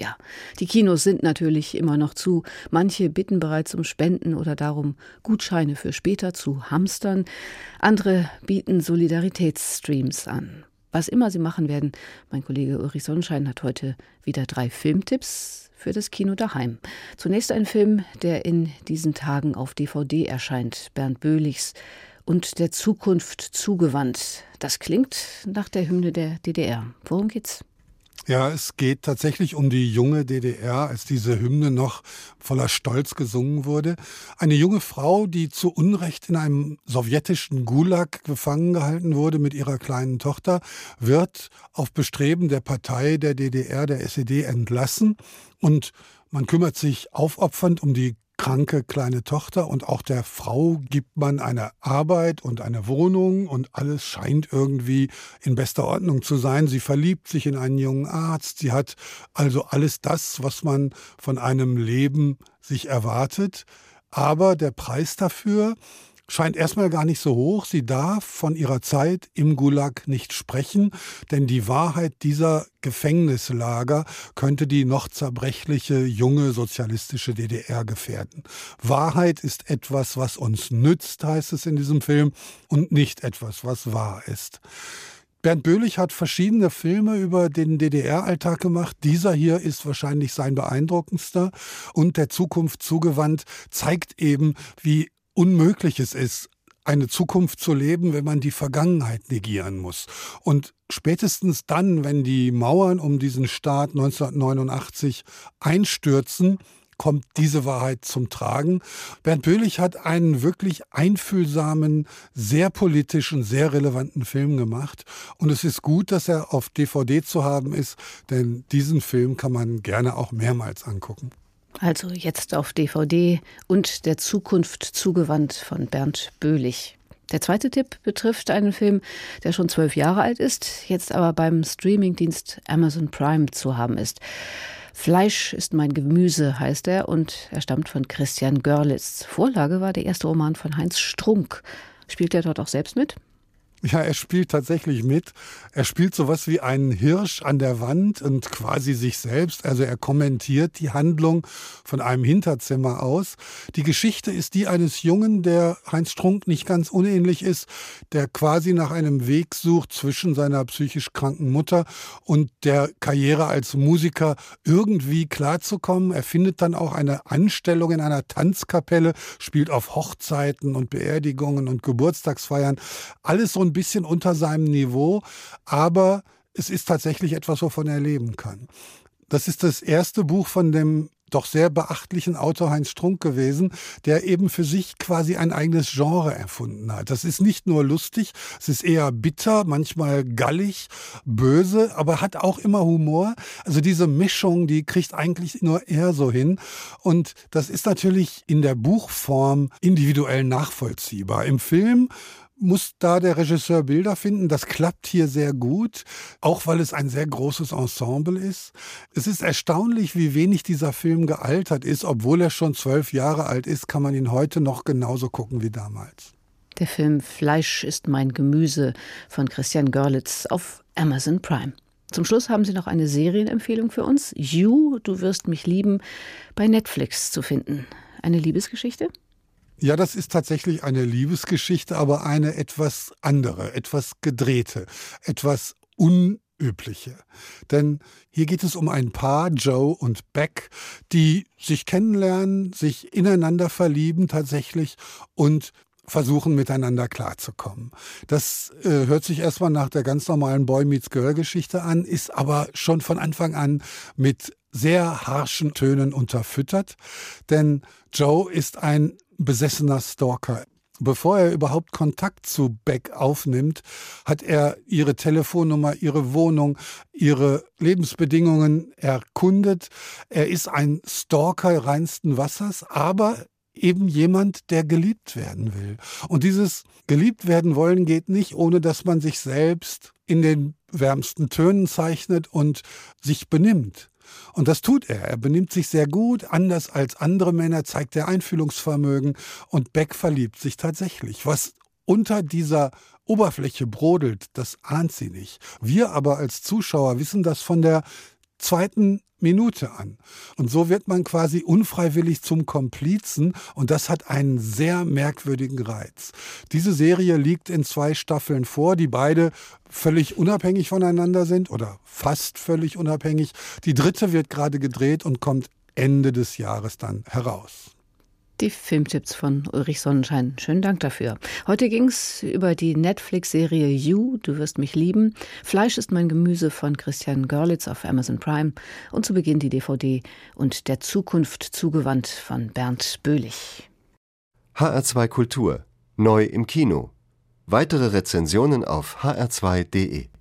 Ja, die Kinos sind natürlich immer noch zu. Manche bitten bereits um Spenden oder darum, Gutscheine für später zu hamstern. Andere bieten Solidaritätsstreams an. Was immer sie machen werden, mein Kollege Ulrich Sonnenschein hat heute wieder drei Filmtipps für das Kino daheim. Zunächst ein Film, der in diesen Tagen auf DVD erscheint, Bernd Böhlichs und der Zukunft zugewandt. Das klingt nach der Hymne der DDR. Worum geht's? Ja, es geht tatsächlich um die junge DDR, als diese Hymne noch voller Stolz gesungen wurde. Eine junge Frau, die zu Unrecht in einem sowjetischen Gulag gefangen gehalten wurde mit ihrer kleinen Tochter, wird auf Bestreben der Partei der DDR, der SED, entlassen und man kümmert sich aufopfernd um die kranke kleine Tochter und auch der Frau gibt man eine Arbeit und eine Wohnung und alles scheint irgendwie in bester Ordnung zu sein. Sie verliebt sich in einen jungen Arzt. Sie hat also alles das, was man von einem Leben sich erwartet. Aber der Preis dafür scheint erstmal gar nicht so hoch. Sie darf von ihrer Zeit im Gulag nicht sprechen, denn die Wahrheit dieser Gefängnislager könnte die noch zerbrechliche junge sozialistische DDR gefährden. Wahrheit ist etwas, was uns nützt, heißt es in diesem Film, und nicht etwas, was wahr ist. Bernd Böhlich hat verschiedene Filme über den DDR-Alltag gemacht. Dieser hier ist wahrscheinlich sein beeindruckendster und der Zukunft zugewandt zeigt eben, wie unmöglich ist, eine Zukunft zu leben, wenn man die Vergangenheit negieren muss. Und spätestens dann, wenn die Mauern um diesen Staat 1989 einstürzen, kommt diese Wahrheit zum Tragen. Bernd Böhlich hat einen wirklich einfühlsamen, sehr politischen, sehr relevanten Film gemacht. Und es ist gut, dass er auf DVD zu haben ist, denn diesen Film kann man gerne auch mehrmals angucken. Also jetzt auf DVD und der Zukunft zugewandt von Bernd Böhlich. Der zweite Tipp betrifft einen Film, der schon zwölf Jahre alt ist, jetzt aber beim Streamingdienst Amazon Prime zu haben ist. Fleisch ist mein Gemüse heißt er und er stammt von Christian Görlitz. Vorlage war der erste Roman von Heinz Strunk. Spielt er dort auch selbst mit? Ja, er spielt tatsächlich mit. Er spielt sowas wie einen Hirsch an der Wand und quasi sich selbst. Also er kommentiert die Handlung von einem Hinterzimmer aus. Die Geschichte ist die eines Jungen, der Heinz Strunk nicht ganz unähnlich ist, der quasi nach einem Weg sucht zwischen seiner psychisch kranken Mutter und der Karriere als Musiker irgendwie klarzukommen. Er findet dann auch eine Anstellung in einer Tanzkapelle, spielt auf Hochzeiten und Beerdigungen und Geburtstagsfeiern. Alles so ein bisschen unter seinem Niveau, aber es ist tatsächlich etwas, wovon er leben kann. Das ist das erste Buch von dem doch sehr beachtlichen Autor Heinz Strunk gewesen, der eben für sich quasi ein eigenes Genre erfunden hat. Das ist nicht nur lustig, es ist eher bitter, manchmal gallig, böse, aber hat auch immer Humor. Also diese Mischung, die kriegt eigentlich nur er so hin. Und das ist natürlich in der Buchform individuell nachvollziehbar. Im Film muss da der Regisseur Bilder finden. Das klappt hier sehr gut, auch weil es ein sehr großes Ensemble ist. Es ist erstaunlich, wie wenig dieser Film gealtert ist. Obwohl er schon zwölf Jahre alt ist, kann man ihn heute noch genauso gucken wie damals. Der Film Fleisch ist mein Gemüse von Christian Görlitz auf Amazon Prime. Zum Schluss haben Sie noch eine Serienempfehlung für uns. You, du wirst mich lieben, bei Netflix zu finden. Eine Liebesgeschichte? Ja, das ist tatsächlich eine Liebesgeschichte, aber eine etwas andere, etwas gedrehte, etwas unübliche. Denn hier geht es um ein Paar, Joe und Beck, die sich kennenlernen, sich ineinander verlieben tatsächlich und versuchen miteinander klarzukommen. Das äh, hört sich erstmal nach der ganz normalen Boy Meets Girl Geschichte an, ist aber schon von Anfang an mit sehr harschen Tönen unterfüttert, denn Joe ist ein besessener Stalker. Bevor er überhaupt Kontakt zu Beck aufnimmt, hat er ihre Telefonnummer, ihre Wohnung, ihre Lebensbedingungen erkundet. Er ist ein Stalker reinsten Wassers, aber eben jemand, der geliebt werden will. Und dieses geliebt werden wollen geht nicht, ohne dass man sich selbst in den wärmsten Tönen zeichnet und sich benimmt. Und das tut er. Er benimmt sich sehr gut, anders als andere Männer, zeigt er Einfühlungsvermögen und Beck verliebt sich tatsächlich. Was unter dieser Oberfläche brodelt, das ahnt sie nicht. Wir aber als Zuschauer wissen das von der zweiten Minute an. Und so wird man quasi unfreiwillig zum Komplizen und das hat einen sehr merkwürdigen Reiz. Diese Serie liegt in zwei Staffeln vor, die beide völlig unabhängig voneinander sind oder fast völlig unabhängig. Die dritte wird gerade gedreht und kommt Ende des Jahres dann heraus. Die Filmtipps von Ulrich Sonnenschein. Schönen Dank dafür. Heute ging es über die Netflix-Serie You, Du wirst mich lieben. Fleisch ist mein Gemüse von Christian Görlitz auf Amazon Prime. Und zu Beginn die DVD und der Zukunft zugewandt von Bernd Böhlich. HR2 Kultur. Neu im Kino. Weitere Rezensionen auf hr2.de